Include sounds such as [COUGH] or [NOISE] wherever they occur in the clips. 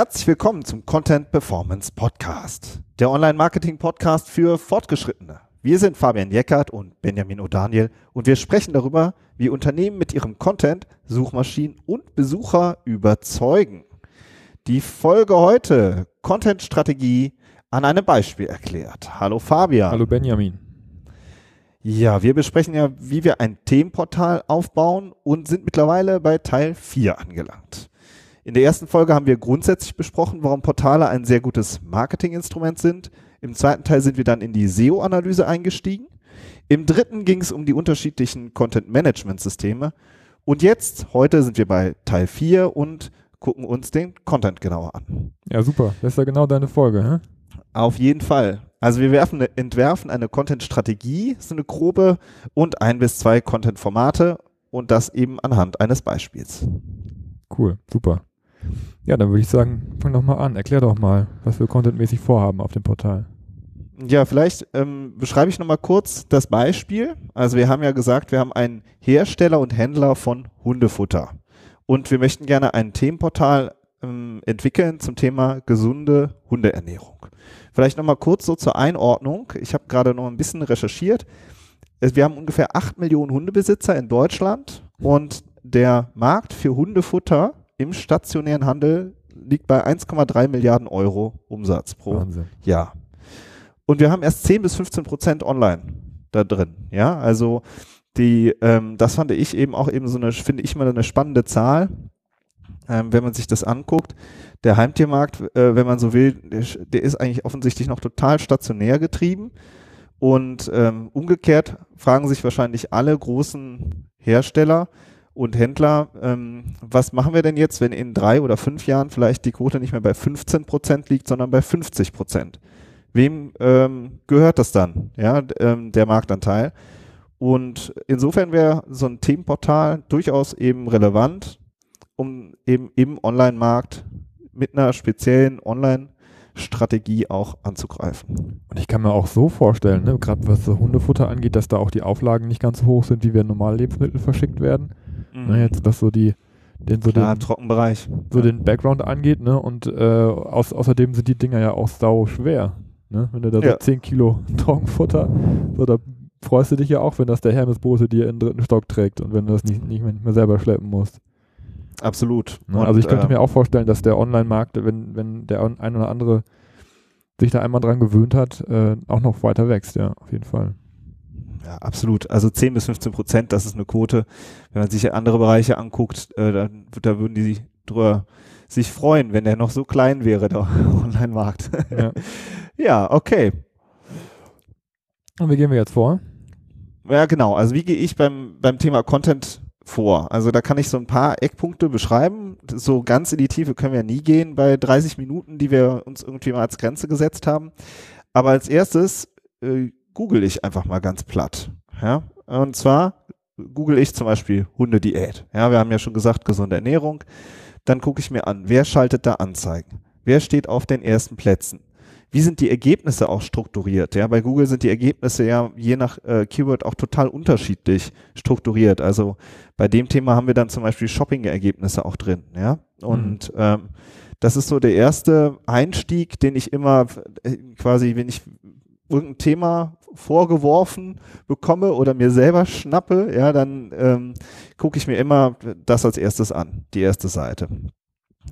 Herzlich willkommen zum Content Performance Podcast, der Online-Marketing-Podcast für Fortgeschrittene. Wir sind Fabian Jeckert und Benjamin O'Daniel und wir sprechen darüber, wie Unternehmen mit ihrem Content Suchmaschinen und Besucher überzeugen. Die Folge heute, Content-Strategie an einem Beispiel erklärt. Hallo Fabian. Hallo Benjamin. Ja, wir besprechen ja, wie wir ein Themenportal aufbauen und sind mittlerweile bei Teil 4 angelangt. In der ersten Folge haben wir grundsätzlich besprochen, warum Portale ein sehr gutes Marketinginstrument sind. Im zweiten Teil sind wir dann in die SEO-Analyse eingestiegen. Im dritten ging es um die unterschiedlichen Content-Management-Systeme. Und jetzt, heute sind wir bei Teil 4 und gucken uns den Content genauer an. Ja, super. Das ist ja genau deine Folge, hä? Auf jeden Fall. Also wir werfen, entwerfen eine Content-Strategie, so eine grobe, und ein bis zwei Content-Formate und das eben anhand eines Beispiels. Cool, super. Ja, dann würde ich sagen, fang doch mal an. Erklär doch mal, was wir contentmäßig vorhaben auf dem Portal. Ja, vielleicht ähm, beschreibe ich nochmal kurz das Beispiel. Also wir haben ja gesagt, wir haben einen Hersteller und Händler von Hundefutter. Und wir möchten gerne ein Themenportal ähm, entwickeln zum Thema gesunde Hundeernährung. Vielleicht nochmal kurz so zur Einordnung. Ich habe gerade noch ein bisschen recherchiert. Wir haben ungefähr 8 Millionen Hundebesitzer in Deutschland und der Markt für Hundefutter im stationären Handel liegt bei 1,3 Milliarden Euro Umsatz pro Wahnsinn. Jahr. Und wir haben erst 10 bis 15 Prozent online da drin. Ja, also die, ähm, das fand ich eben auch eben so eine, finde ich mal eine spannende Zahl, ähm, wenn man sich das anguckt. Der Heimtiermarkt, äh, wenn man so will, der, der, ist eigentlich offensichtlich noch total stationär getrieben. Und ähm, umgekehrt fragen sich wahrscheinlich alle großen Hersteller, und Händler, ähm, was machen wir denn jetzt, wenn in drei oder fünf Jahren vielleicht die Quote nicht mehr bei 15 Prozent liegt, sondern bei 50 Prozent? Wem ähm, gehört das dann, ja, ähm, der Marktanteil? Und insofern wäre so ein Themenportal durchaus eben relevant, um eben im Online-Markt mit einer speziellen Online-Strategie auch anzugreifen. Und ich kann mir auch so vorstellen, ne, gerade was Hundefutter angeht, dass da auch die Auflagen nicht ganz so hoch sind, wie wenn normale Lebensmittel verschickt werden. Mhm. Ne, jetzt, was so die, den, so Klar, den, Trockenbereich. So ja. den Background angeht, ne? Und äh, aus, außerdem sind die Dinger ja auch sau schwer. Ne? Wenn du da ja. so 10 Kilo [LAUGHS] Trockenfutter, so da freust du dich ja auch, wenn das der Hermesbose dir in den dritten Stock trägt und wenn du das nicht, nicht, mehr, nicht mehr selber schleppen musst. Absolut. Ne? also ich könnte ähm, mir auch vorstellen, dass der Online-Markt, wenn, wenn der ein oder andere sich da einmal dran gewöhnt hat, äh, auch noch weiter wächst, ja, auf jeden Fall. Ja, absolut. Also 10 bis 15 Prozent, das ist eine Quote. Wenn man sich andere Bereiche anguckt, äh, dann, da würden die sich drüber sich freuen, wenn der noch so klein wäre, der [LAUGHS] Online-Markt. Ja. [LAUGHS] ja, okay. Und wie gehen wir jetzt vor? Ja, genau. Also wie gehe ich beim, beim Thema Content vor? Also da kann ich so ein paar Eckpunkte beschreiben. So ganz in die Tiefe können wir nie gehen bei 30 Minuten, die wir uns irgendwie mal als Grenze gesetzt haben. Aber als erstes äh, google ich einfach mal ganz platt. Ja? Und zwar google ich zum Beispiel Hundediät. Ja, wir haben ja schon gesagt, gesunde Ernährung. Dann gucke ich mir an, wer schaltet da Anzeigen? Wer steht auf den ersten Plätzen? Wie sind die Ergebnisse auch strukturiert? Ja, bei Google sind die Ergebnisse ja je nach äh, Keyword auch total unterschiedlich strukturiert. Also bei dem Thema haben wir dann zum Beispiel Shopping-Ergebnisse auch drin. Ja, und mhm. ähm, das ist so der erste Einstieg, den ich immer äh, quasi, wenn ich irgendein Thema vorgeworfen bekomme oder mir selber schnappe, ja, dann ähm, gucke ich mir immer das als erstes an, die erste Seite.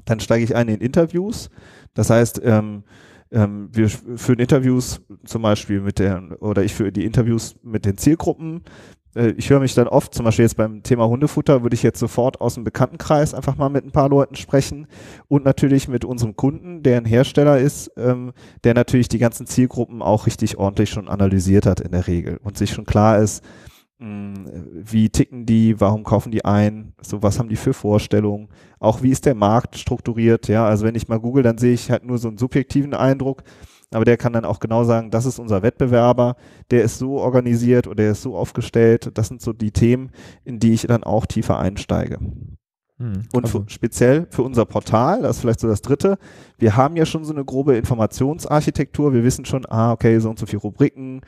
Dann steige ich ein in Interviews. Das heißt, ähm, ähm, wir führen Interviews zum Beispiel mit der, oder ich führe die Interviews mit den Zielgruppen, äh, ich höre mich dann oft, zum Beispiel jetzt beim Thema Hundefutter, würde ich jetzt sofort aus dem Bekanntenkreis einfach mal mit ein paar Leuten sprechen und natürlich mit unserem Kunden, der ein Hersteller ist, ähm, der natürlich die ganzen Zielgruppen auch richtig ordentlich schon analysiert hat in der Regel und sich schon klar ist, mh, hm, wie ticken die, warum kaufen die ein, so was haben die für Vorstellungen, auch wie ist der Markt strukturiert, ja, also wenn ich mal google, dann sehe ich halt nur so einen subjektiven Eindruck, aber der kann dann auch genau sagen, das ist unser Wettbewerber, der ist so organisiert oder der ist so aufgestellt. Das sind so die Themen, in die ich dann auch tiefer einsteige. Hm, und also. für, speziell für unser Portal, das ist vielleicht so das dritte, wir haben ja schon so eine grobe Informationsarchitektur. Wir wissen schon, ah, okay, so und so viele Rubriken,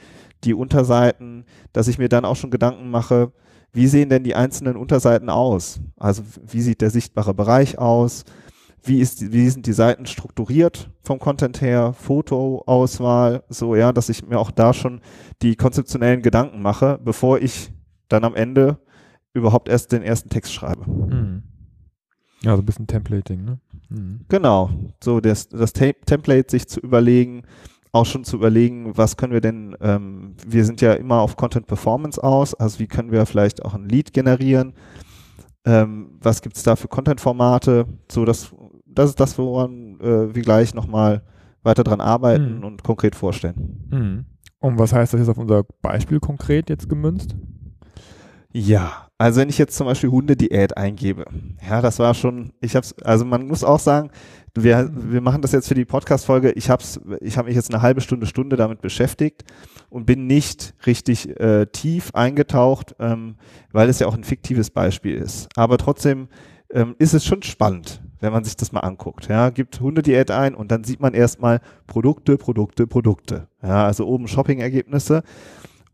die Unterseiten, dass ich mir dann auch schon Gedanken mache, wie sehen denn die einzelnen Unterseiten aus? Also wie sieht der sichtbare Bereich aus? Wie, ist, wie sind die Seiten strukturiert vom Content her, Fotoauswahl, so ja, dass ich mir auch da schon die konzeptionellen Gedanken mache, bevor ich dann am Ende überhaupt erst den ersten Text schreibe. Mhm. Ja, so ein bisschen Templating, ne? Mhm. Genau, so das, das Template sich zu überlegen, auch schon zu überlegen, was können wir denn, ähm, wir sind ja immer auf Content Performance aus, also wie können wir vielleicht auch ein Lead generieren, ähm, was gibt es da für Content-Formate, so dass das ist das, woran äh, wir gleich nochmal weiter dran arbeiten mhm. und konkret vorstellen. Mhm. Und was heißt das jetzt auf unser Beispiel konkret jetzt gemünzt? Ja, also wenn ich jetzt zum Beispiel Hundediät eingebe, ja, das war schon, ich hab's, also man muss auch sagen, wir, wir machen das jetzt für die Podcast-Folge. Ich habe ich hab mich jetzt eine halbe Stunde, Stunde damit beschäftigt und bin nicht richtig äh, tief eingetaucht, ähm, weil es ja auch ein fiktives Beispiel ist. Aber trotzdem ähm, ist es schon spannend, wenn man sich das mal anguckt. Ja, gibt Hundediät ein und dann sieht man erstmal Produkte, Produkte, Produkte. Ja, also oben Shopping-Ergebnisse.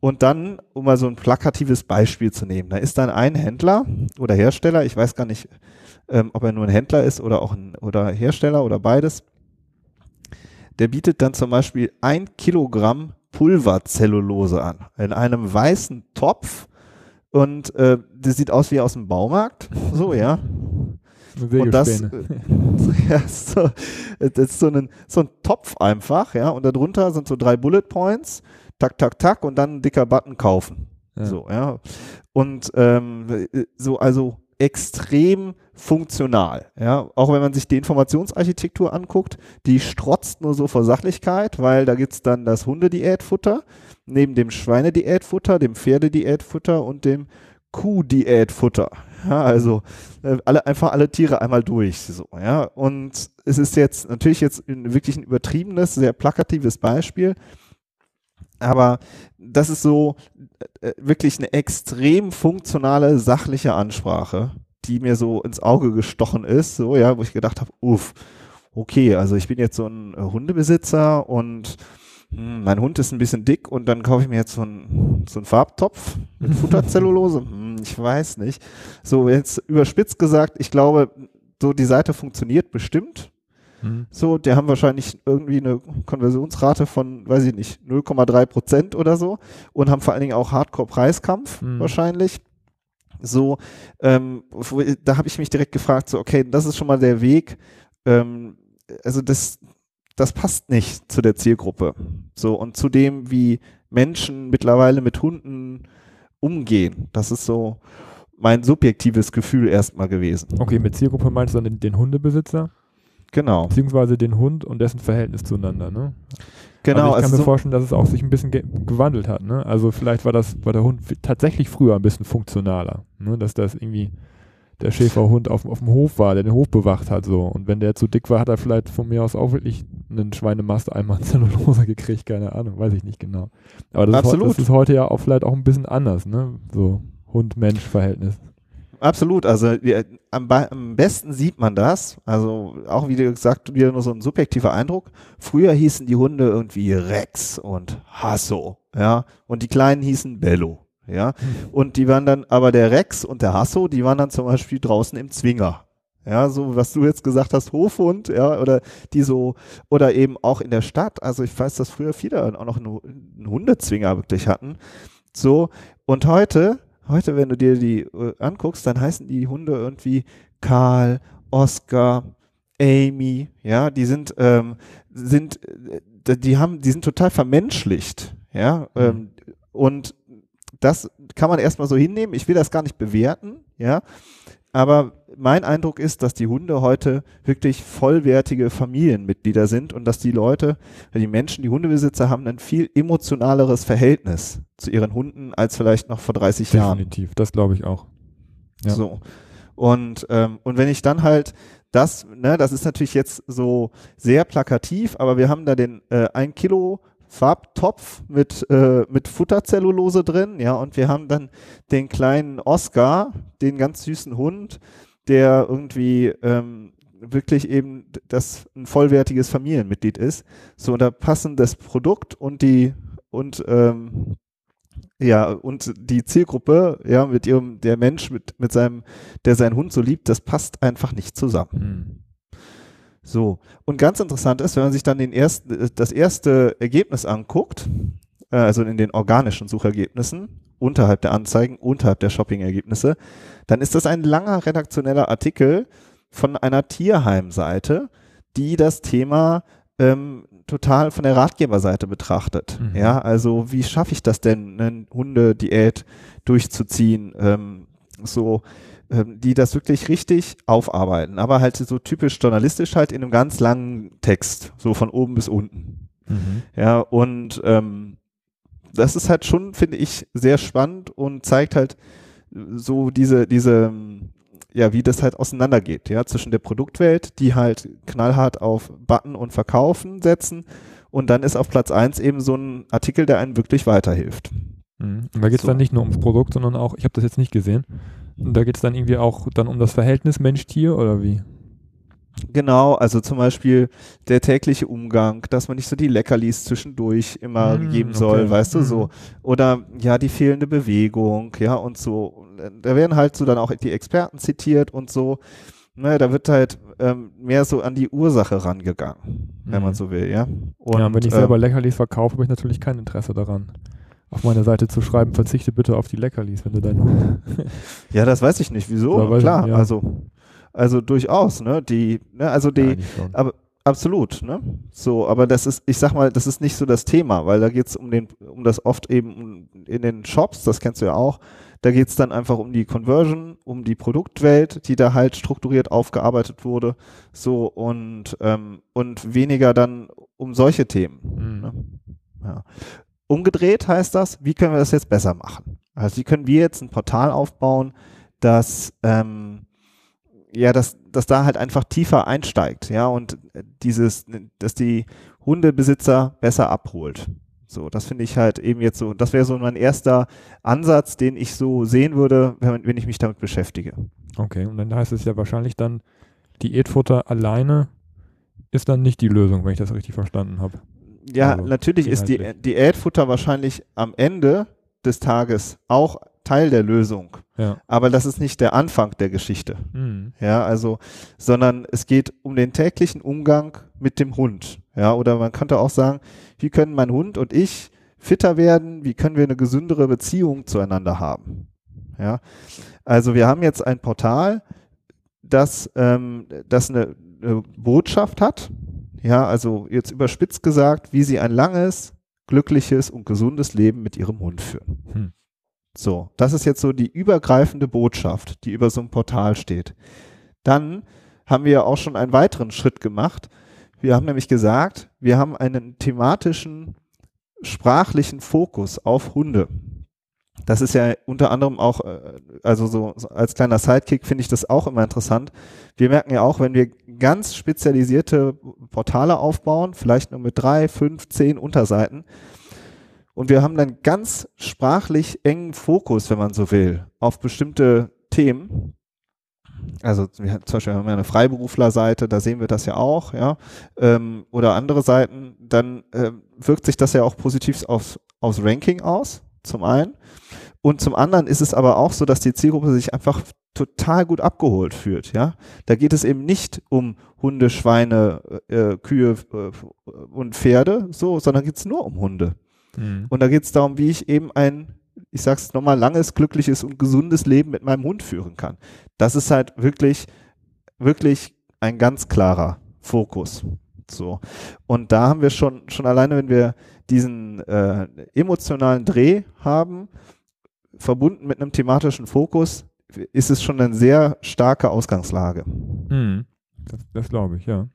Und dann, um mal so ein plakatives Beispiel zu nehmen, da ist dann ein Händler oder Hersteller, ich weiß gar nicht, ähm, ob er nur ein Händler ist oder auch ein oder Hersteller oder beides. Der bietet dann zum Beispiel ein Kilogramm Pulverzellulose an in einem weißen Topf und äh, das sieht aus wie aus dem Baumarkt. So, ja. Und das, äh, [LAUGHS] ja, so, das ist so ein, so ein Topf einfach, ja, und darunter sind so drei Bullet Points, tak, tak, tak, und dann ein dicker Button kaufen. Ja. So, ja. Und ähm, so, also extrem funktional. Ja, auch wenn man sich die Informationsarchitektur anguckt, die strotzt nur so vor Sachlichkeit, weil da gibt's dann das Hundediätfutter, neben dem Schweinediätfutter, dem Pferdediätfutter und dem Kuhdiätfutter. Ja, also äh, alle, einfach alle Tiere einmal durch. So, ja. Und es ist jetzt natürlich jetzt wirklich ein übertriebenes, sehr plakatives Beispiel. Aber das ist so äh, wirklich eine extrem funktionale, sachliche Ansprache, die mir so ins Auge gestochen ist, so ja, wo ich gedacht habe, uff, okay, also ich bin jetzt so ein äh, Hundebesitzer und hm, mein Hund ist ein bisschen dick und dann kaufe ich mir jetzt so einen, so einen Farbtopf mit [LAUGHS] Futterzellulose. hm, ich weiß nicht. So jetzt überspitzt gesagt, ich glaube, so die Seite funktioniert bestimmt. Mhm. So, die haben wahrscheinlich irgendwie eine Konversionsrate von, weiß ich nicht, 0,3 Prozent oder so und haben vor allen Dingen auch Hardcore-Preiskampf mhm. wahrscheinlich. So, ähm, da habe ich mich direkt gefragt, so, okay, das ist schon mal der Weg. Ähm, also das, das passt nicht zu der Zielgruppe. So, und zu dem, wie Menschen mittlerweile mit Hunden umgehen. Das ist so mein subjektives Gefühl erstmal gewesen. Okay, mit Zielgruppe meinst du dann den, Hundebesitzer? Genau. Beziehungsweise den Hund und dessen Verhältnis zueinander, ne? Genau. Also ich kann also mir vorstellen, dass es auch sich ein bisschen ge gewandelt hat, ne? Also vielleicht war das, war der Hund tatsächlich früher ein bisschen funktionaler, ne? Dass das irgendwie der Schäferhund auf, auf dem Hof war, der den Hof bewacht hat, so. Und wenn der zu dick war, hat er vielleicht von mir aus auch wirklich einen Schweinemast einmal [LAUGHS] Zellulose gekriegt, keine Ahnung, weiß ich nicht genau. Aber das, Absolut. Ist, das ist heute ja auch vielleicht auch ein bisschen anders, ne? So Hund-Mensch-Verhältnis. Absolut, also wir, am, am, besten sieht man das, also auch wie gesagt, wieder nur so ein subjektiver Eindruck. Früher hießen die Hunde irgendwie Rex und Hasso, ja, und die Kleinen hießen Bello, ja, mhm. und die waren dann, aber der Rex und der Hasso, die waren dann zum Beispiel draußen im Zwinger, ja, so was du jetzt gesagt hast, Hofhund, ja, oder die so, oder eben auch in der Stadt, also ich weiß, dass früher viele auch noch einen, Hundezwinger wirklich hatten, so, und heute Heute, wenn du dir die äh, anguckst, dann heißen die Hunde irgendwie Karl, Oscar, Amy, ja, die sind, ähm, sind, äh, die haben, die sind total vermenschlicht, ja, mhm. ähm, und das kann man erstmal so hinnehmen. Ich will das gar nicht bewerten, ja, aber mein Eindruck ist, dass die Hunde heute wirklich vollwertige Familienmitglieder sind und dass die Leute, die Menschen, die Hundebesitzer haben ein viel emotionaleres Verhältnis zu ihren Hunden als vielleicht noch vor 30 Definitiv, Jahren. Definitiv, das glaube ich auch. Ja. So. Und, ähm, und wenn ich dann halt das, ne, das ist natürlich jetzt so sehr plakativ, aber wir haben da den äh, ein Kilo Farbtopf mit, äh, mit Futterzellulose drin, ja, und wir haben dann den kleinen Oscar, den ganz süßen Hund, der irgendwie ähm, wirklich eben das ein vollwertiges Familienmitglied ist. So, da passen das Produkt und die und ähm, ja, und die Zielgruppe, ja, mit ihrem, der Mensch, mit, mit seinem, der seinen Hund so liebt, das passt einfach nicht zusammen. Hm. So. Und ganz interessant ist, wenn man sich dann den ersten, das erste Ergebnis anguckt, äh, also in den organischen Suchergebnissen, unterhalb der Anzeigen, unterhalb der Shopping-Ergebnisse, dann ist das ein langer redaktioneller Artikel von einer Tierheimseite, die das Thema ähm, total von der Ratgeberseite betrachtet. Mhm. Ja, also wie schaffe ich das denn, eine Hundediät durchzuziehen? Ähm, so, ähm, die das wirklich richtig aufarbeiten, aber halt so typisch journalistisch halt in einem ganz langen Text, so von oben bis unten. Mhm. Ja, und ähm, das ist halt schon, finde ich, sehr spannend und zeigt halt so diese, diese, ja, wie das halt auseinandergeht, ja, zwischen der Produktwelt, die halt knallhart auf Button und Verkaufen setzen und dann ist auf Platz eins eben so ein Artikel, der einen wirklich weiterhilft. Mhm. Und da geht es so. dann nicht nur ums Produkt, sondern auch, ich habe das jetzt nicht gesehen, da geht es dann irgendwie auch dann um das Verhältnis Mensch-Tier oder wie? Genau, also zum Beispiel der tägliche Umgang, dass man nicht so die Leckerlis zwischendurch immer mm, geben soll, okay. weißt du, mm. so. Oder ja, die fehlende Bewegung, ja, und so. Da werden halt so dann auch die Experten zitiert und so. Ne, da wird halt ähm, mehr so an die Ursache rangegangen, mm. wenn man mhm. so will, ja. Und, ja, wenn ich selber ähm, Leckerlis verkaufe, habe ich natürlich kein Interesse daran auf meine Seite zu schreiben, verzichte bitte auf die Leckerlis, wenn du deinen [LAUGHS] Ja, das weiß ich nicht. Wieso? Aber Klar, ja. also, also durchaus, ne? Die, ne, also die, ja, aber absolut, ne? So, aber das ist, ich sag mal, das ist nicht so das Thema, weil da geht's um den, um das oft eben in den Shops, das kennst du ja auch, da geht's dann einfach um die Conversion, um die Produktwelt, die da halt strukturiert aufgearbeitet wurde, so und, ähm, und weniger dann um solche Themen. Mhm. Ne? Ja. Umgedreht heißt das, wie können wir das jetzt besser machen? Also wie können wir jetzt ein Portal aufbauen, das ähm, ja, dass, dass da halt einfach tiefer einsteigt, ja, und dieses, dass die Hundebesitzer besser abholt. So, das finde ich halt eben jetzt so, das wäre so mein erster Ansatz, den ich so sehen würde, wenn, wenn ich mich damit beschäftige. Okay, und dann heißt es ja wahrscheinlich dann, Diätfutter alleine ist dann nicht die Lösung, wenn ich das richtig verstanden habe. Ja, also, natürlich ist die Diätfutter wahrscheinlich am Ende des Tages auch Teil der Lösung. Ja. Aber das ist nicht der Anfang der Geschichte. Mhm. Ja, also, sondern es geht um den täglichen Umgang mit dem Hund. Ja, oder man könnte auch sagen, wie können mein Hund und ich fitter werden? Wie können wir eine gesündere Beziehung zueinander haben? Ja, also wir haben jetzt ein Portal, das, ähm, das eine, eine Botschaft hat, ja, also jetzt überspitzt gesagt, wie sie ein langes, glückliches und gesundes Leben mit ihrem Hund führen. Hm. So, das ist jetzt so die übergreifende Botschaft, die über so einem Portal steht. Dann haben wir auch schon einen weiteren Schritt gemacht. Wir haben nämlich gesagt, wir haben einen thematischen sprachlichen Fokus auf Hunde. Das ist ja unter anderem auch, äh, also so als kleiner Sidekick finde ich das auch immer interessant. Wir merken ja auch, wenn wir ganz spezialisierte Portale aufbauen, vielleicht nur mit drei, fünf, zehn Unterseiten, und wir haben dann ganz sprachlich engen Fokus, wenn man so will, auf bestimmte Themen. Also wir, zum Beispiel haben wir eine Freiberuflerseite, da sehen wir das ja auch, ja, ähm, oder andere Seiten, dann ähm, wirkt sich das ja auch positiv aufs, aufs Ranking aus, zum einen. Und zum anderen ist es aber auch so, dass die Zielgruppe sich einfach total gut abgeholt fühlt. Ja, da geht es eben nicht um Hunde, Schweine, äh, Kühe äh, und Pferde, so, sondern geht es nur um Hunde. Mhm. Und da geht es darum, wie ich eben ein, ich sag's nochmal, langes, glückliches und gesundes Leben mit meinem Hund führen kann. Das ist halt wirklich, wirklich ein ganz klarer Fokus. So. Und da haben wir schon, schon alleine, wenn wir diesen äh, emotionalen Dreh haben, verbunden mit einem thematischen Fokus, ist es schon eine sehr starke Ausgangslage. Hm. Das, das glaube ich, ja.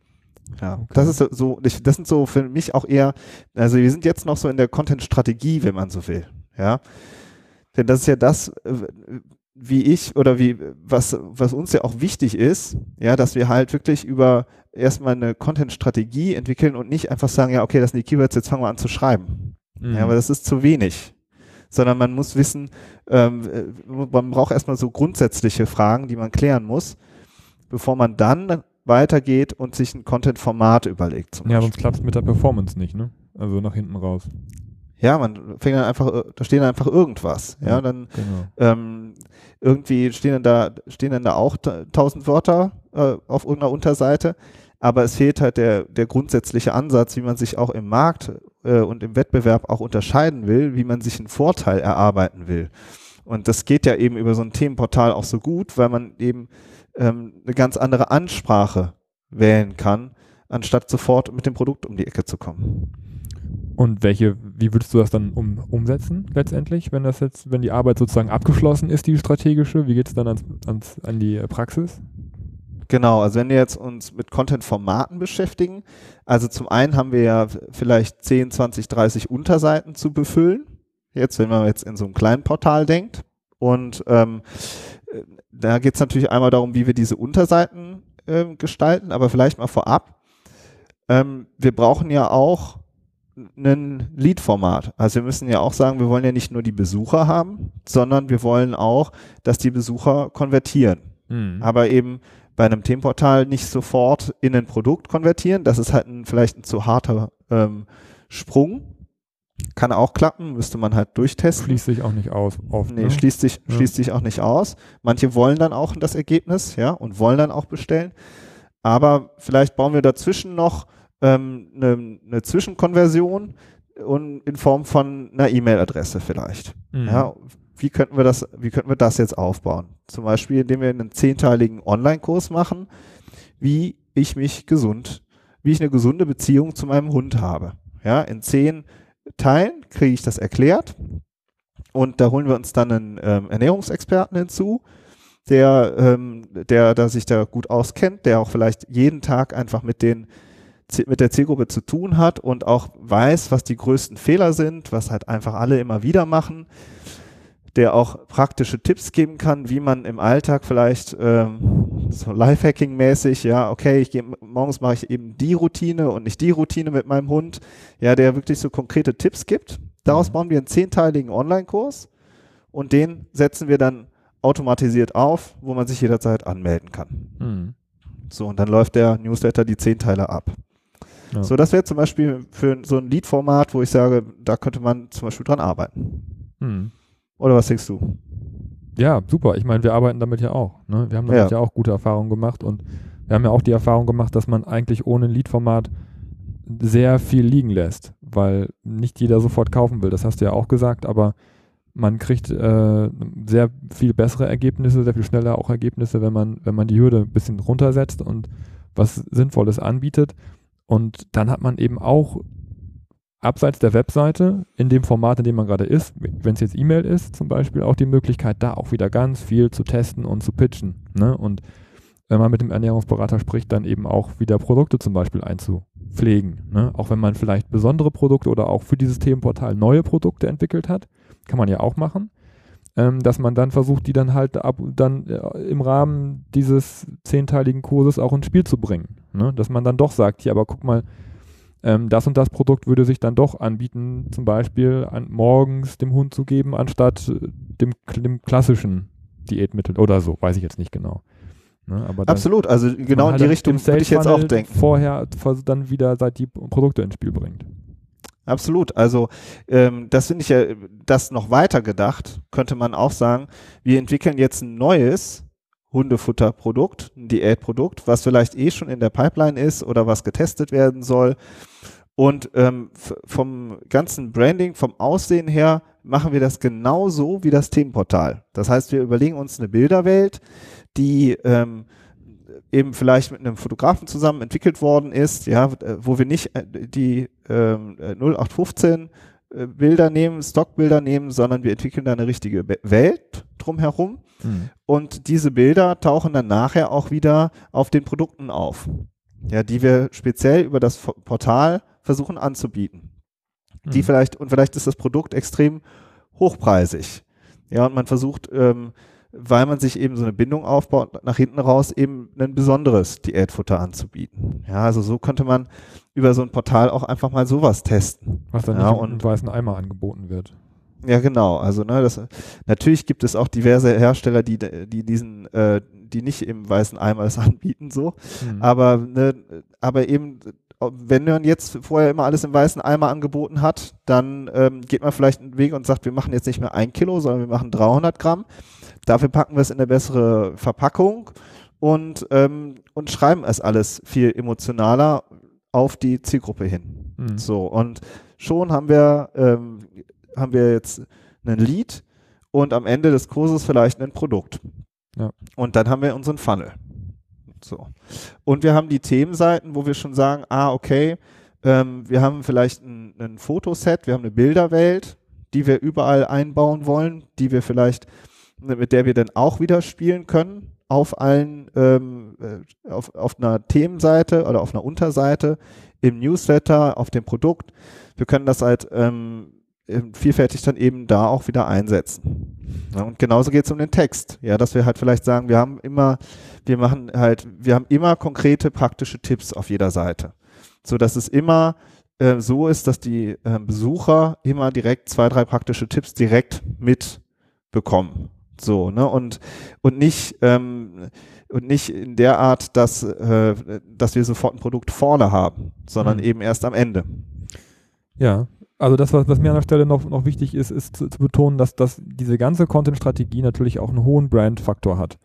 Ja, okay. das ist so, das sind so für mich auch eher, also wir sind jetzt noch so in der Content-Strategie, wenn man so will, ja. Denn das ist ja das, äh, wie ich oder wie, was, was uns ja auch wichtig ist, ja, dass wir halt wirklich über erstmal eine Content-Strategie entwickeln und nicht einfach sagen, ja, okay, das sind die Keywords, jetzt fangen wir an zu schreiben. Mhm. Ja, aber das ist zu wenig sondern man muss wissen, ähm, äh, man braucht erstmal so grundsätzliche Fragen, die man klären muss, bevor man dann weitergeht und sich ein Content-Format überlegt. ja, sonst klappt es mit der Performance nicht, ne? Also nach hinten raus. Ja, man fängt dann einfach, äh, da stehen einfach irgendwas. Ja, ja dann genau. ähm, irgendwie stehen dann da, stehen dann da auch tausend Wörter äh, auf irgendeiner Unterseite. aber es fehlt halt der, der grundsätzliche Ansatz, wie man sich auch im Markt äh, und im Wettbewerb auch unterscheiden will, wie man sich einen Vorteil erarbeiten will. Und das geht ja eben über so ein Themenportal auch so gut, weil man eben ähm, eine ganz andere Ansprache wählen kann, anstatt sofort mit dem Produkt um die Ecke zu kommen. Und welche, wie würdest du das dann um, umsetzen letztendlich, wenn das jetzt, wenn die Arbeit sozusagen abgeschlossen ist, die strategische, wie geht es dann ans, ans, an die Praxis? Genau, also wenn wir jetzt uns mit Content-Formaten beschäftigen, also zum einen haben wir ja vielleicht 10, 20, 30 Unterseiten zu befüllen. Jetzt, wenn man jetzt in so einem kleinen Portal denkt. Und ähm, da geht es natürlich einmal darum, wie wir diese Unterseiten äh, gestalten, aber vielleicht mal vorab. Ähm, wir brauchen ja auch ein Lead-Format. Also wir müssen ja auch sagen, wir wollen ja nicht nur die Besucher haben, sondern wir wollen auch, dass die Besucher konvertieren. Mhm. Aber eben bei einem Themenportal nicht sofort in ein Produkt konvertieren. Das ist halt ein, vielleicht ein zu harter ähm, Sprung. Kann auch klappen, müsste man halt durchtesten. Schließt sich auch nicht aus. Oft, nee, ne? schließt, sich, ja. schließt sich auch nicht aus. Manche wollen dann auch das Ergebnis, ja, und wollen dann auch bestellen. Aber vielleicht bauen wir dazwischen noch ähm, eine, eine Zwischenkonversion und in Form von einer E-Mail-Adresse vielleicht. Mhm. Ja, wie könnten wir das, wie könnten wir das jetzt aufbauen? Zum Beispiel, indem wir einen zehnteiligen Online-Kurs machen, wie ich mich gesund, wie ich eine gesunde Beziehung zu meinem Hund habe. Ja, in zehn Teilen kriege ich das erklärt. Und da holen wir uns dann einen ähm, Ernährungsexperten hinzu, der, ähm, der, der sich da gut auskennt, der auch vielleicht jeden Tag einfach mit den mit der Zielgruppe zu tun hat und auch weiß, was die größten Fehler sind, was halt einfach alle immer wieder machen, der auch praktische Tipps geben kann, wie man im Alltag vielleicht ähm, so Lifehacking-mäßig, ja, okay, ich gehe morgens mache ich eben die Routine und nicht die Routine mit meinem Hund, ja, der wirklich so konkrete Tipps gibt. Daraus mhm. bauen wir einen zehnteiligen Online-Kurs und den setzen wir dann automatisiert auf, wo man sich jederzeit anmelden kann. Mhm. So, und dann läuft der Newsletter die zehn Teile ab. Ja. So, das wäre zum Beispiel für so ein Lead-Format, wo ich sage, da könnte man zum Beispiel dran arbeiten. Hm. Oder was denkst du? Ja, super. Ich meine, wir arbeiten damit ja auch. Ne? Wir haben damit ja. ja. auch gute Erfahrungen gemacht und wir haben ja auch die Erfahrung gemacht, dass man eigentlich ohne ein Lead-Format sehr viel liegen lässt, weil nicht jeder sofort kaufen will. Das hast du ja auch gesagt, aber man kriegt äh, sehr viel bessere Ergebnisse, sehr viel schneller auch Ergebnisse, wenn man, wenn man die Hürde ein bisschen runtersetzt und was Sinnvolles anbietet. Und dann hat man eben auch abseits der Webseite, in dem Format, in dem man gerade ist, wenn es jetzt E-Mail ist zum Beispiel, auch die Möglichkeit, da auch wieder ganz viel zu testen und zu pitchen. Ne? Und wenn man mit dem Ernährungsberater spricht, dann eben auch wieder Produkte zum Beispiel einzupflegen. Ne? Auch wenn man vielleicht besondere Produkte oder auch für dieses Themenportal neue Produkte entwickelt hat, kann man ja auch machen. Ähm, dass man dann versucht, die dann halt ab, dann äh, im Rahmen dieses zehnteiligen Kurses auch ins Spiel zu bringen. Ne? Dass man dann doch sagt, hier, aber guck mal, ähm, das und das Produkt würde sich dann doch anbieten, zum Beispiel an, morgens dem Hund zu geben, anstatt äh, dem, dem klassischen Diätmittel oder so, weiß ich jetzt nicht genau. Ne? Aber Absolut, also genau in halt die Richtung würde ich jetzt auch denken. Vorher dann wieder seit die Produkte ins Spiel bringt. Absolut. Also ähm, das finde ich ja, das noch weiter gedacht, könnte man auch sagen, wir entwickeln jetzt ein neues Hundefutterprodukt, ein Diätprodukt, was vielleicht eh schon in der Pipeline ist oder was getestet werden soll. Und ähm, vom ganzen Branding, vom Aussehen her, machen wir das genauso wie das Themenportal. Das heißt, wir überlegen uns eine Bilderwelt, die ähm, eben vielleicht mit einem Fotografen zusammen entwickelt worden ist, ja, wo wir nicht äh, die ähm, 0815 äh, Bilder nehmen, Stockbilder nehmen, sondern wir entwickeln da eine richtige Welt drumherum. Mhm. Und diese Bilder tauchen dann nachher auch wieder auf den Produkten auf, ja, die wir speziell über das Portal versuchen anzubieten. Mhm. Die vielleicht, und vielleicht ist das Produkt extrem hochpreisig. Ja, und man versucht, ähm, weil man sich eben so eine Bindung aufbaut, nach hinten raus eben ein besonderes Diätfutter anzubieten. Ja, also so könnte man über so ein Portal auch einfach mal sowas testen. Was dann ja, nicht im weißen Eimer angeboten wird. Ja, genau. Also ne, das, natürlich gibt es auch diverse Hersteller, die, die diesen, äh, die nicht im weißen Eimer das [LAUGHS] anbieten, so. Mhm. Aber, ne, aber eben, wenn man jetzt vorher immer alles im weißen Eimer angeboten hat, dann ähm, geht man vielleicht einen Weg und sagt, wir machen jetzt nicht mehr ein Kilo, sondern wir machen 300 Gramm. Dafür packen wir es in eine bessere Verpackung und, ähm, und schreiben es alles viel emotionaler auf die Zielgruppe hin. Mhm. So, und schon haben wir, ähm, haben wir jetzt ein Lied und am Ende des Kurses vielleicht ein Produkt. Ja. Und dann haben wir unseren Funnel. So. Und wir haben die Themenseiten, wo wir schon sagen, ah, okay, ähm, wir haben vielleicht ein, ein Fotoset, wir haben eine Bilderwelt, die wir überall einbauen wollen, die wir vielleicht, mit der wir dann auch wieder spielen können auf allen, ähm, äh, auf, auf einer Themenseite oder auf einer Unterseite, im Newsletter, auf dem Produkt. Wir können das halt ähm, vielfältig dann eben da auch wieder einsetzen. Ja, und genauso geht es um den Text. Ja, dass wir halt vielleicht sagen, wir haben immer, wir machen halt, wir haben immer konkrete praktische Tipps auf jeder Seite. So dass es immer äh, so ist, dass die äh, Besucher immer direkt zwei, drei praktische Tipps direkt mitbekommen. So, ne? Und, und nicht, ähm, und nicht in der Art, dass, äh, dass wir sofort ein Produkt vorne haben, sondern mhm. eben erst am Ende. Ja, also das, was, was mir an der Stelle noch, noch wichtig ist, ist zu, zu betonen, dass, dass diese ganze Content-Strategie natürlich auch einen hohen Brand-Faktor hat.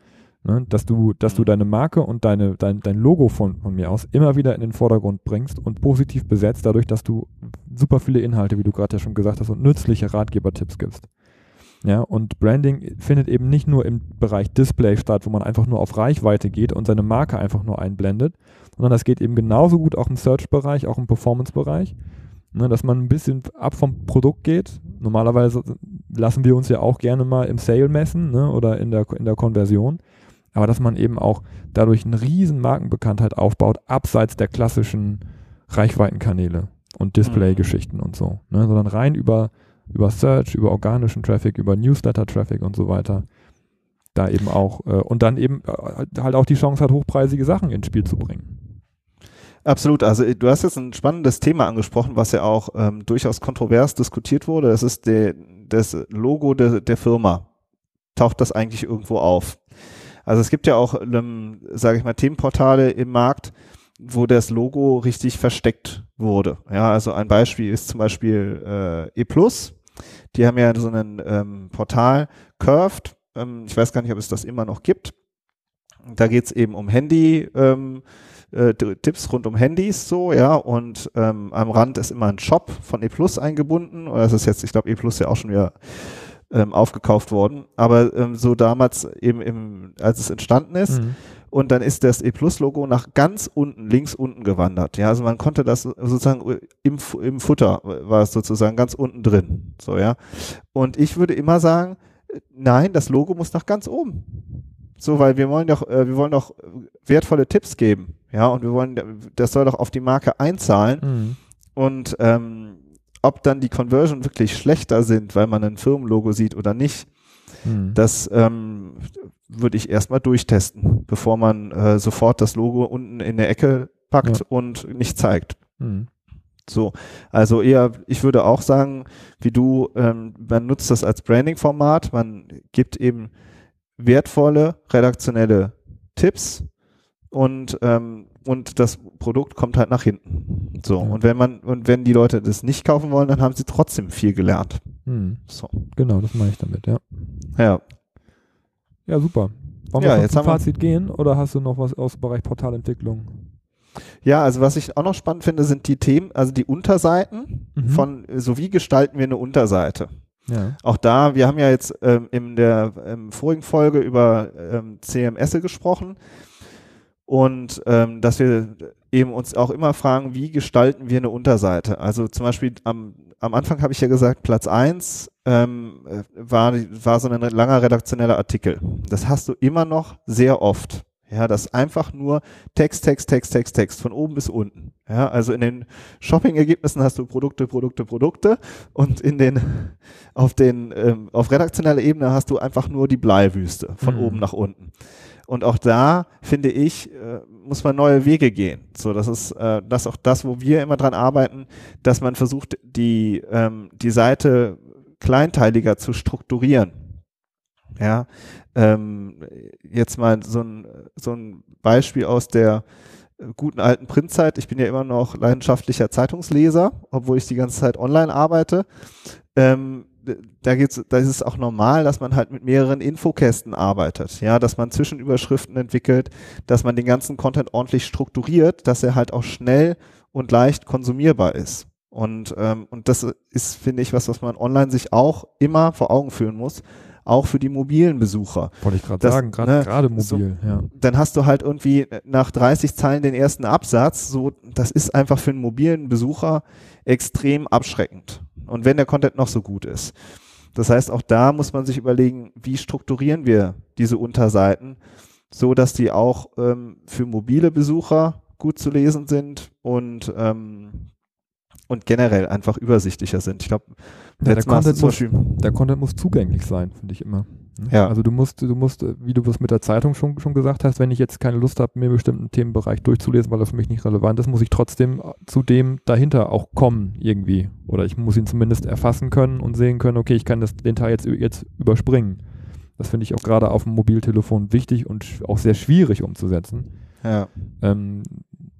Ne? Dass du, dass du mhm. deine Marke und deine, dein, dein Logo von, von mir aus immer wieder in den Vordergrund bringst und positiv besetzt, dadurch, dass du super viele Inhalte, wie du gerade ja schon gesagt hast, und nützliche Ratgebertipps gibst. Ja, und Branding findet eben nicht nur im Bereich Display statt, wo man einfach nur auf Reichweite geht und seine Marke einfach nur einblendet, sondern das geht eben genauso gut auch im Search-Bereich, auch im Performance-Bereich ne, dass man ein bisschen ab vom Produkt geht. Normalerweise lassen wir uns ja auch gerne mal im Sale messen ne, oder in der, in der Konversion. Aber dass man eben auch dadurch eine riesen Markenbekanntheit aufbaut, abseits der klassischen Reichweitenkanäle und Display-Geschichten mhm. und so. Ne, sondern rein über, über Search, über organischen Traffic, über Newsletter-Traffic und so weiter. Da eben auch, äh, und dann eben äh, halt auch die Chance hat, hochpreisige Sachen ins Spiel zu bringen. Absolut. Also äh, du hast jetzt ein spannendes Thema angesprochen, was ja auch ähm, durchaus kontrovers diskutiert wurde. Das ist der, das Logo de, der Firma. Taucht das eigentlich irgendwo auf? Also es gibt ja auch, ähm, sage ich mal, Themenportale im Markt, wo das Logo richtig versteckt wurde. Ja, also ein Beispiel ist zum Beispiel äh, E+. Die haben ja so ein ähm, Portal Curved. Ähm, ich weiß gar nicht, ob es das immer noch gibt. Da geht es eben um Handy. Ähm, äh, Tipps rund um Handys so, ja, und ähm, am Rand ist immer ein Shop von E Plus eingebunden. Oder das ist jetzt, ich glaube, E Plus ja auch schon wieder ähm, aufgekauft worden. Aber ähm, so damals eben im, als es entstanden ist. Mhm. Und dann ist das E Plus Logo nach ganz unten, links unten gewandert. Ja, also man konnte das sozusagen im, im Futter war es sozusagen ganz unten drin. So, ja. Und ich würde immer sagen, nein, das Logo muss nach ganz oben. So, weil wir wollen doch, äh, wir wollen doch wertvolle Tipps geben. Ja, und wir wollen, das soll doch auf die Marke einzahlen. Mhm. Und ähm, ob dann die Conversion wirklich schlechter sind, weil man ein Firmenlogo sieht oder nicht, mhm. das ähm, würde ich erstmal durchtesten, bevor man äh, sofort das Logo unten in der Ecke packt ja. und nicht zeigt. Mhm. So, also eher, ich würde auch sagen, wie du, ähm, man nutzt das als Branding-Format, man gibt eben wertvolle redaktionelle Tipps und ähm, und das Produkt kommt halt nach hinten. So ja. und wenn man und wenn die Leute das nicht kaufen wollen, dann haben sie trotzdem viel gelernt. Hm. So. Genau, das mache ich damit, ja. Ja. Ja, super. Wollen ja, wir jetzt zum Fazit gehen oder hast du noch was aus dem Bereich Portalentwicklung? Ja, also was ich auch noch spannend finde, sind die Themen, also die Unterseiten mhm. von, so wie gestalten wir eine Unterseite? Ja. Auch da, wir haben ja jetzt ähm, in der ähm, vorigen Folge über ähm, CMS gesprochen und ähm, dass wir eben uns auch immer fragen, wie gestalten wir eine Unterseite? Also zum Beispiel am, am Anfang habe ich ja gesagt, Platz eins ähm, war, war so ein langer redaktioneller Artikel. Das hast du immer noch sehr oft. Ja, das einfach nur Text, Text, Text, Text, Text von oben bis unten. Ja, also in den Shopping-Ergebnissen hast du Produkte, Produkte, Produkte und in den auf den ähm, auf redaktioneller Ebene hast du einfach nur die Bleiwüste von mhm. oben nach unten. Und auch da finde ich äh, muss man neue Wege gehen. So, das ist äh, das auch das, wo wir immer dran arbeiten, dass man versucht die ähm, die Seite kleinteiliger zu strukturieren. Ja, ähm, jetzt mal so ein, so ein Beispiel aus der äh, guten alten Printzeit. Ich bin ja immer noch leidenschaftlicher Zeitungsleser, obwohl ich die ganze Zeit online arbeite. Ähm, da geht's, da ist es auch normal, dass man halt mit mehreren Infokästen arbeitet, ja, dass man Zwischenüberschriften entwickelt, dass man den ganzen Content ordentlich strukturiert, dass er halt auch schnell und leicht konsumierbar ist. Und, ähm, und das ist, finde ich, was, was man online sich auch immer vor Augen führen muss, auch für die mobilen Besucher. Wollte ich gerade sagen, gerade ne, mobil. So, ja. Dann hast du halt irgendwie nach 30 Zeilen den ersten Absatz. So, das ist einfach für einen mobilen Besucher extrem abschreckend. Und wenn der Content noch so gut ist. Das heißt, auch da muss man sich überlegen, wie strukturieren wir diese Unterseiten, so dass die auch ähm, für mobile Besucher gut zu lesen sind und ähm, und generell einfach übersichtlicher sind. Ich glaube, ja, der, Content muss, der Content muss zugänglich sein, finde ich immer. Ne? Ja. Also du musst, du musst, wie du es mit der Zeitung schon, schon gesagt hast, wenn ich jetzt keine Lust habe, mir bestimmten Themenbereich durchzulesen, weil er für mich nicht relevant ist, muss ich trotzdem zu dem dahinter auch kommen irgendwie. Oder ich muss ihn zumindest erfassen können und sehen können, okay, ich kann das, den Teil jetzt, jetzt überspringen. Das finde ich auch gerade auf dem Mobiltelefon wichtig und auch sehr schwierig umzusetzen. Ja. Ähm,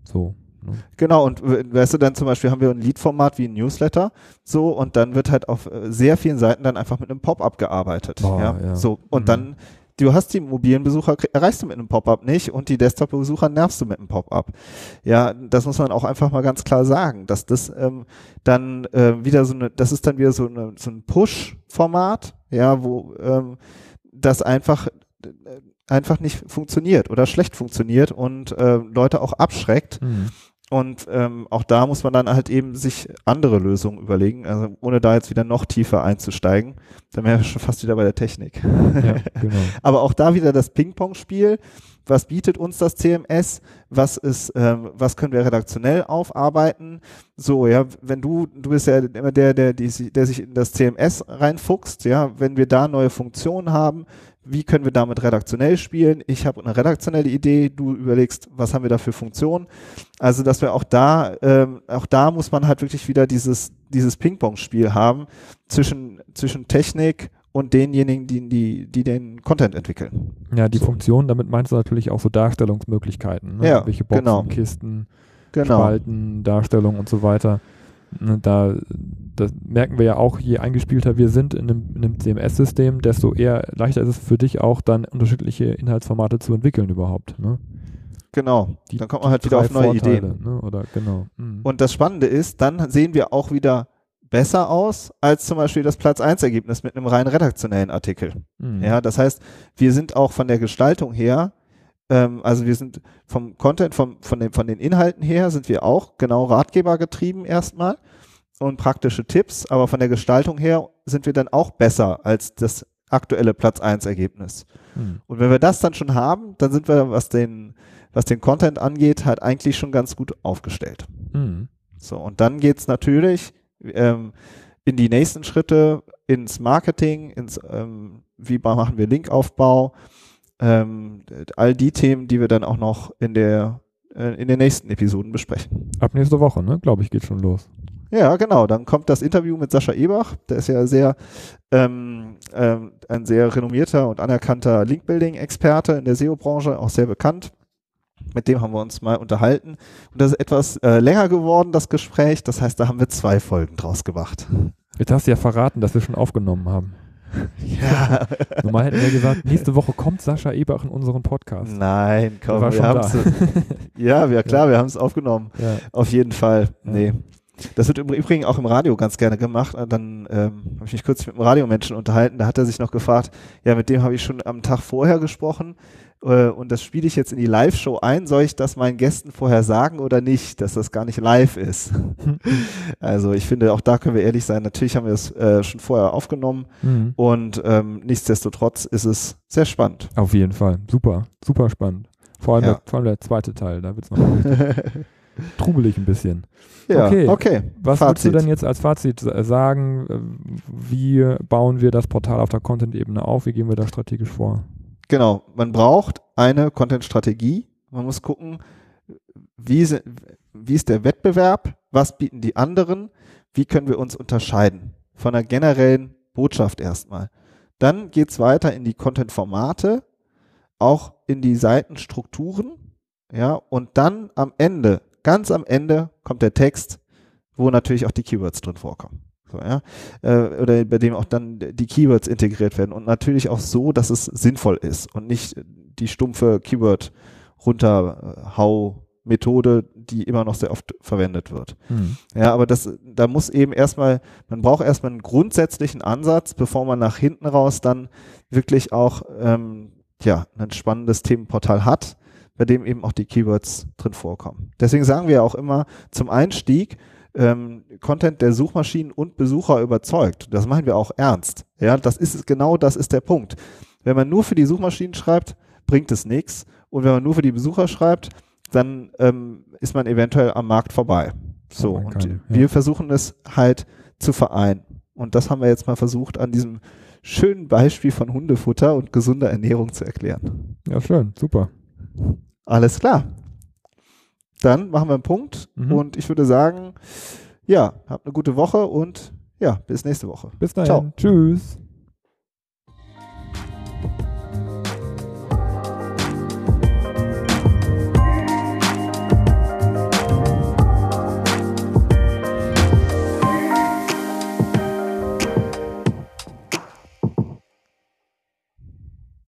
so. Ne? Genau, und weißt du, dann zum Beispiel haben wir ein Lead-Format wie ein Newsletter, so, und dann wird halt auf äh, sehr vielen Seiten dann einfach mit einem Pop-up gearbeitet. Oh, ja? ja? So, und mhm. dann du hast die mobilen Besucher, erreichst du mit einem Pop-up nicht und die Desktop-Besucher nervst du mit einem Pop-up. Ja, das muss man auch einfach mal ganz klar sagen, dass das ähm, dann äh, wieder so eine, das ist dann wieder so, eine, so ein Push-Format, ja, wo ähm, das einfach äh, einfach nicht funktioniert oder schlecht funktioniert und äh, Leute auch abschreckt. Mhm. Und ähm, auch da muss man dann halt eben sich andere Lösungen überlegen, also ohne da jetzt wieder noch tiefer einzusteigen. Dann wären wir schon fast wieder bei der Technik. Ja, [LAUGHS] genau. Aber auch da wieder das Ping-Pong-Spiel. Was bietet uns das CMS? Was ist, ähm, was können wir redaktionell aufarbeiten? So, ja, wenn du, du bist ja immer der, der, die, der sich in das CMS reinfuchst, ja, wenn wir da neue Funktionen haben, wie können wir damit redaktionell spielen? Ich habe eine redaktionelle Idee, du überlegst, was haben wir da für Funktionen. Also, dass wir auch da, ähm, auch da muss man halt wirklich wieder dieses, dieses Ping-Pong-Spiel haben zwischen, zwischen Technik und denjenigen, die, die, die den Content entwickeln. Ja, die so. Funktion, damit meinst du natürlich auch so Darstellungsmöglichkeiten. Ne? Ja, Welche Boxen, genau. Kisten, genau. Spalten, Darstellung und so weiter. Ne, da das merken wir ja auch, je eingespielter wir sind in einem, einem CMS-System, desto eher leichter ist es für dich auch dann unterschiedliche Inhaltsformate zu entwickeln überhaupt. Ne? Genau, die, dann kommt man halt wieder auf neue Vorteile, Ideen. Ne? Oder, genau. Mhm. Und das Spannende ist, dann sehen wir auch wieder besser aus als zum Beispiel das Platz 1 Ergebnis mit einem rein redaktionellen Artikel. Mhm. Ja, das heißt, wir sind auch von der Gestaltung her ähm, also wir sind vom Content, vom, von, den, von den Inhalten her sind wir auch genau Ratgeber getrieben erstmal und praktische Tipps, aber von der Gestaltung her sind wir dann auch besser als das aktuelle Platz 1 Ergebnis. Hm. Und wenn wir das dann schon haben, dann sind wir, was den, was den Content angeht, halt eigentlich schon ganz gut aufgestellt. Hm. So, und dann geht's natürlich ähm, in die nächsten Schritte, ins Marketing, ins ähm, wie machen wir Linkaufbau, ähm, all die Themen, die wir dann auch noch in der äh, in den nächsten Episoden besprechen. Ab nächste Woche, ne? Glaube ich, geht schon los. Ja, genau. Dann kommt das Interview mit Sascha Ebach. Der ist ja sehr ähm, ähm, ein sehr renommierter und anerkannter Link-Building-Experte in der SEO-Branche, auch sehr bekannt. Mit dem haben wir uns mal unterhalten. Und das ist etwas äh, länger geworden, das Gespräch. Das heißt, da haben wir zwei Folgen draus gemacht. Jetzt hast du ja verraten, dass wir schon aufgenommen haben. [LAUGHS] Ja. Normal hätten wir gesagt, nächste Woche kommt Sascha Ebach in unseren Podcast. Nein, komm, wir haben es. [LAUGHS] ja, ja, klar, ja. wir haben es aufgenommen. Ja. Auf jeden Fall. Nee. Das wird im Übrigen auch im Radio ganz gerne gemacht. Dann ähm, habe ich mich kurz mit einem Radiomenschen unterhalten. Da hat er sich noch gefragt, ja, mit dem habe ich schon am Tag vorher gesprochen äh, und das spiele ich jetzt in die Live-Show ein. Soll ich das meinen Gästen vorher sagen oder nicht, dass das gar nicht live ist? [LAUGHS] also ich finde, auch da können wir ehrlich sein. Natürlich haben wir es äh, schon vorher aufgenommen mhm. und ähm, nichtsdestotrotz ist es sehr spannend. Auf jeden Fall. Super, super spannend. Vor allem, ja. der, vor allem der zweite Teil, da wird es noch [LAUGHS] trubelig ein bisschen. Ja, okay. okay. Was Fazit. würdest du denn jetzt als Fazit sagen? Wie bauen wir das Portal auf der Content-Ebene auf? Wie gehen wir da strategisch vor? Genau, man braucht eine Content-Strategie. Man muss gucken, wie, wie ist der Wettbewerb, was bieten die anderen, wie können wir uns unterscheiden von einer generellen Botschaft erstmal. Dann geht's weiter in die Content-Formate, auch in die Seitenstrukturen, ja, und dann am Ende, ganz am Ende kommt der Text, wo natürlich auch die Keywords drin vorkommen. So, ja? Äh, oder bei dem auch dann die Keywords integriert werden und natürlich auch so, dass es sinnvoll ist und nicht die stumpfe Keyword runterhau Methode, die immer noch sehr oft verwendet wird. Mhm. Ja, aber das, da muss eben erstmal, man braucht erstmal einen grundsätzlichen Ansatz, bevor man nach hinten raus dann wirklich auch, ähm, ja, ein spannendes Themenportal hat, bei dem eben auch die Keywords drin vorkommen. Deswegen sagen wir auch immer zum Einstieg, ähm, Content der Suchmaschinen und Besucher überzeugt. Das machen wir auch ernst. Ja, das ist genau das ist der Punkt. Wenn man nur für die Suchmaschinen schreibt, bringt es nichts. Und wenn man nur für die Besucher schreibt, dann ähm, ist man eventuell am Markt vorbei. So, und kann, ja. wir versuchen es halt zu vereinen. Und das haben wir jetzt mal versucht, an diesem schönen Beispiel von Hundefutter und gesunder Ernährung zu erklären. Ja, schön, super. Alles klar. Dann machen wir einen Punkt mhm. und ich würde sagen, ja, habt eine gute Woche und ja, bis nächste Woche. Bis dahin. Ciao. Tschüss.